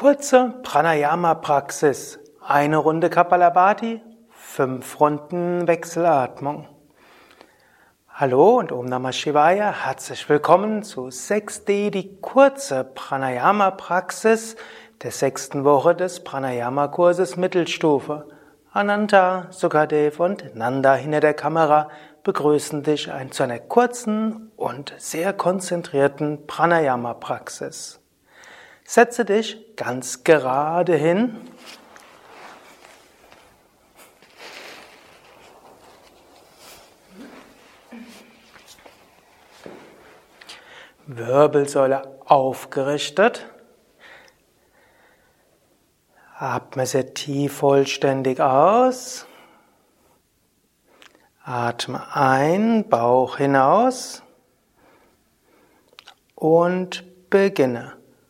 Kurze Pranayama-Praxis. Eine Runde Kapalabhati, fünf Runden Wechselatmung. Hallo und Om Namah Shivaya. Herzlich willkommen zu 6D, die kurze Pranayama-Praxis der sechsten Woche des Pranayama-Kurses Mittelstufe. Ananta, Sukadev und Nanda hinter der Kamera begrüßen dich zu einer kurzen und sehr konzentrierten Pranayama-Praxis. Setze dich ganz gerade hin. Wirbelsäule aufgerichtet. Atme sehr tief vollständig aus. Atme ein, Bauch hinaus und beginne.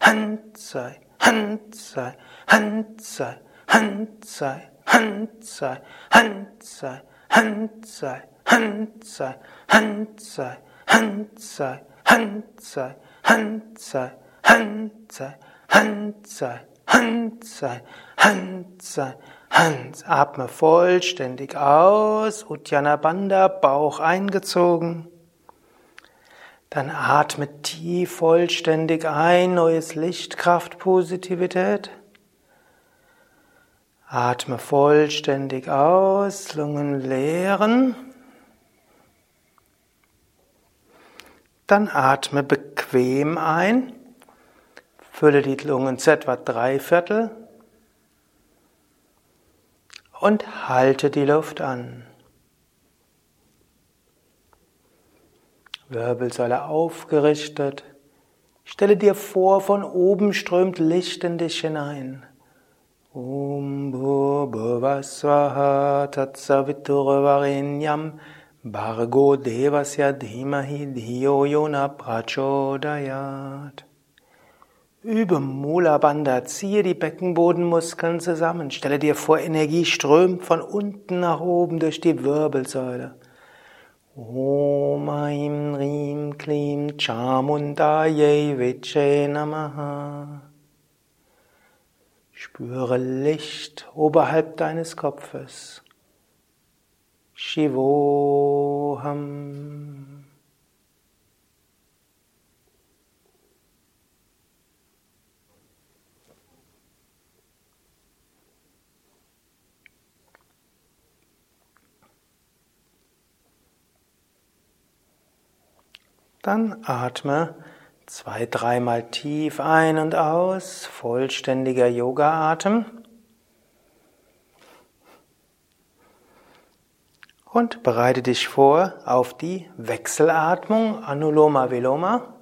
Handzei, Handzei, Handzei, Handzei, Handzei, Handzei, Handzei, Handzei, Handzei, Handzei, Handzei, Handzei, Handzei, Handzei, Handzei, Handzei, Hans. Atme vollständig aus. Uddiyana Bandha, Bauch eingezogen. Dann atme tief vollständig ein, neues Licht, Kraft, Positivität. Atme vollständig aus, Lungen leeren. Dann atme bequem ein. Fülle die Lungen zu etwa drei Viertel und halte die Luft an. Wirbelsäule aufgerichtet. Stelle dir vor, von oben strömt Licht in dich hinein. Om Bhuvasvaha Tatsaviturvarenyam Bargo Devasya Dhimahi Dhiyo Yona Prachodayat. Übe Mula Bandha, ziehe die Beckenbodenmuskeln zusammen. Stelle dir vor, Energie strömt von unten nach oben durch die Wirbelsäule. Om Aim Rim Klim Chamundaye Viche Namaha. Spüre Licht oberhalb deines Kopfes. Shivoham. Dann atme zwei, dreimal tief ein und aus, vollständiger Yoga-Atem. Und bereite dich vor auf die Wechselatmung, Anuloma Viloma.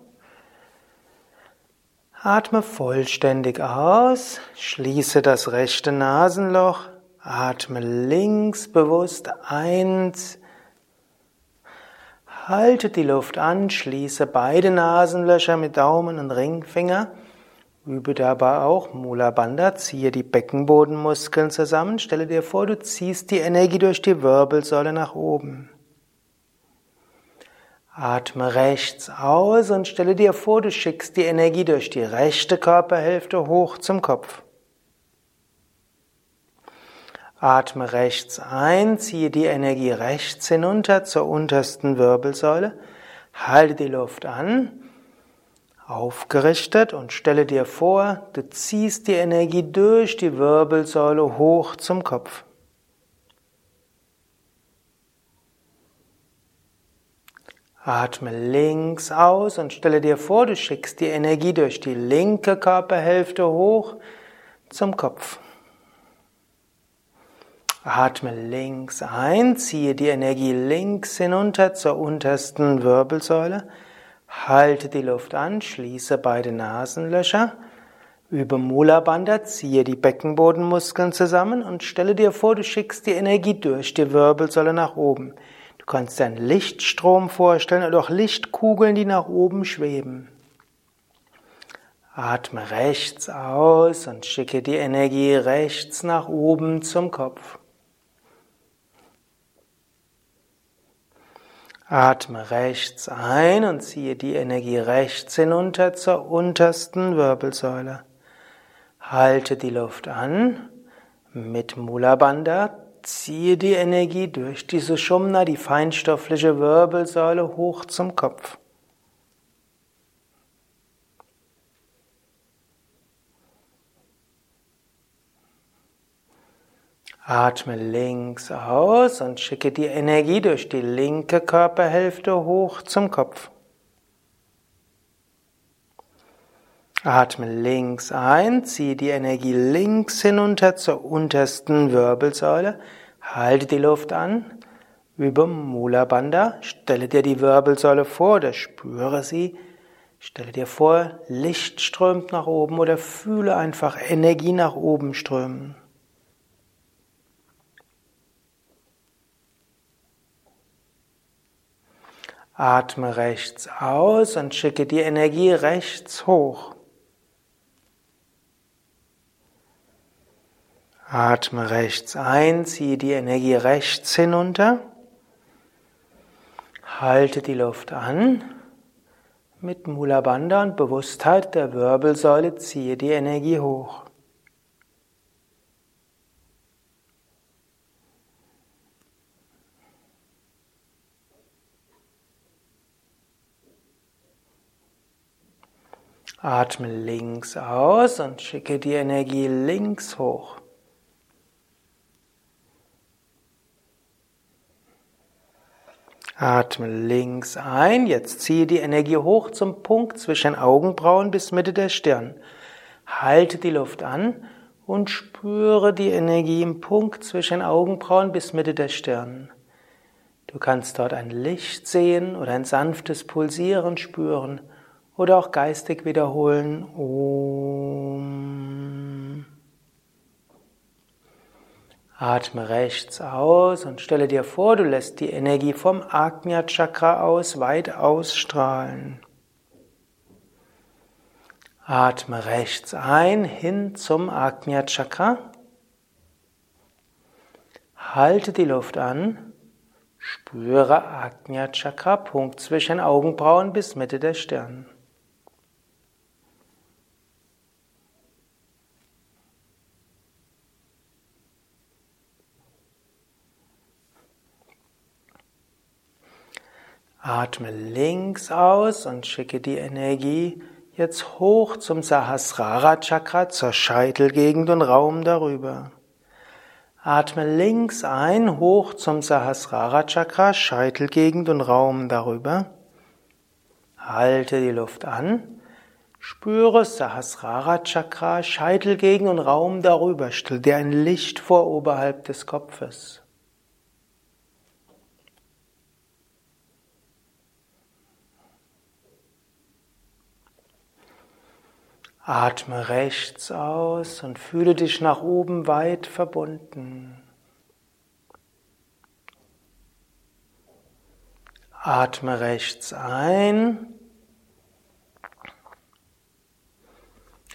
Atme vollständig aus, schließe das rechte Nasenloch, atme links bewusst eins, Halte die Luft an, schließe beide Nasenlöcher mit Daumen und Ringfinger. Übe dabei auch Mula Bandha, ziehe die Beckenbodenmuskeln zusammen. Stelle dir vor, du ziehst die Energie durch die Wirbelsäule nach oben. Atme rechts aus und stelle dir vor, du schickst die Energie durch die rechte Körperhälfte hoch zum Kopf. Atme rechts ein, ziehe die Energie rechts hinunter zur untersten Wirbelsäule, halte die Luft an, aufgerichtet und stelle dir vor, du ziehst die Energie durch die Wirbelsäule hoch zum Kopf. Atme links aus und stelle dir vor, du schickst die Energie durch die linke Körperhälfte hoch zum Kopf. Atme links ein, ziehe die Energie links hinunter zur untersten Wirbelsäule, halte die Luft an, schließe beide Nasenlöcher, Über Mula Bandha ziehe die Beckenbodenmuskeln zusammen und stelle dir vor, du schickst die Energie durch die Wirbelsäule nach oben. Du kannst dir einen Lichtstrom vorstellen oder auch Lichtkugeln, die nach oben schweben. Atme rechts aus und schicke die Energie rechts nach oben zum Kopf. Atme rechts ein und ziehe die Energie rechts hinunter zur untersten Wirbelsäule. Halte die Luft an. Mit Mula Bandha ziehe die Energie durch diese Shumna, die feinstoffliche Wirbelsäule, hoch zum Kopf. Atme links aus und schicke die Energie durch die linke Körperhälfte hoch zum Kopf. Atme links ein, ziehe die Energie links hinunter zur untersten Wirbelsäule, halte die Luft an, über Mula Bandha, stelle dir die Wirbelsäule vor oder spüre sie, stelle dir vor, Licht strömt nach oben oder fühle einfach Energie nach oben strömen. Atme rechts aus und schicke die Energie rechts hoch. Atme rechts ein, ziehe die Energie rechts hinunter. Halte die Luft an. Mit Mula Bandha und Bewusstheit der Wirbelsäule ziehe die Energie hoch. Atme links aus und schicke die Energie links hoch. Atme links ein, jetzt ziehe die Energie hoch zum Punkt zwischen Augenbrauen bis Mitte der Stirn. Halte die Luft an und spüre die Energie im Punkt zwischen Augenbrauen bis Mitte der Stirn. Du kannst dort ein Licht sehen oder ein sanftes Pulsieren spüren oder auch geistig wiederholen. Om. Atme rechts aus und stelle dir vor, du lässt die Energie vom Agnya Chakra aus weit ausstrahlen. Atme rechts ein hin zum Agnya Chakra. Halte die Luft an. Spüre Agnya Chakra, Punkt zwischen Augenbrauen bis Mitte der Stirn. Atme links aus und schicke die Energie jetzt hoch zum Sahasrara Chakra, zur Scheitelgegend und Raum darüber. Atme links ein, hoch zum Sahasrara Chakra, Scheitelgegend und Raum darüber. Halte die Luft an. Spüre Sahasrara Chakra, Scheitelgegend und Raum darüber. Stell dir ein Licht vor oberhalb des Kopfes. Atme rechts aus und fühle dich nach oben weit verbunden. Atme rechts ein.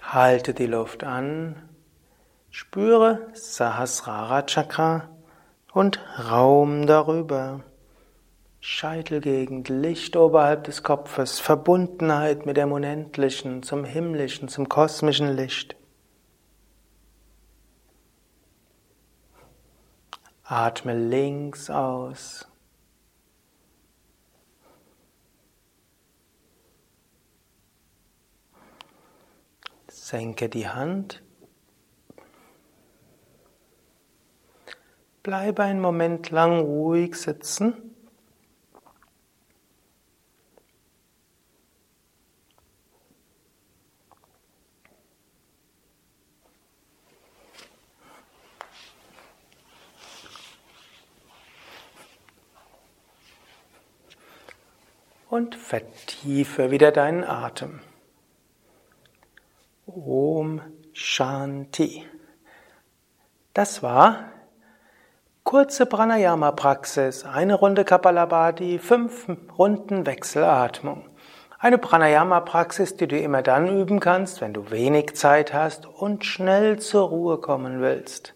Halte die Luft an. Spüre Sahasrara Chakra und Raum darüber. Scheitelgegend, Licht oberhalb des Kopfes, Verbundenheit mit dem Unendlichen, zum Himmlischen, zum kosmischen Licht. Atme links aus. Senke die Hand. Bleibe einen Moment lang ruhig sitzen. Und vertiefe wieder deinen Atem. Om Shanti. Das war kurze Pranayama-Praxis, eine Runde Kapalabhati, fünf Runden Wechselatmung. Eine Pranayama-Praxis, die du immer dann üben kannst, wenn du wenig Zeit hast und schnell zur Ruhe kommen willst.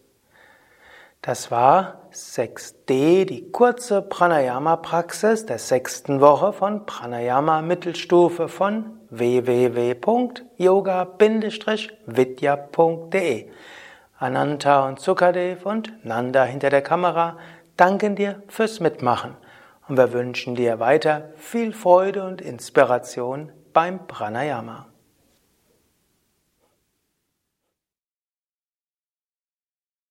Das war 6D, die kurze Pranayama-Praxis der sechsten Woche von Pranayama Mittelstufe von www.yoga-vidya.de. Ananta und Sukadev und Nanda hinter der Kamera danken dir fürs Mitmachen und wir wünschen dir weiter viel Freude und Inspiration beim Pranayama.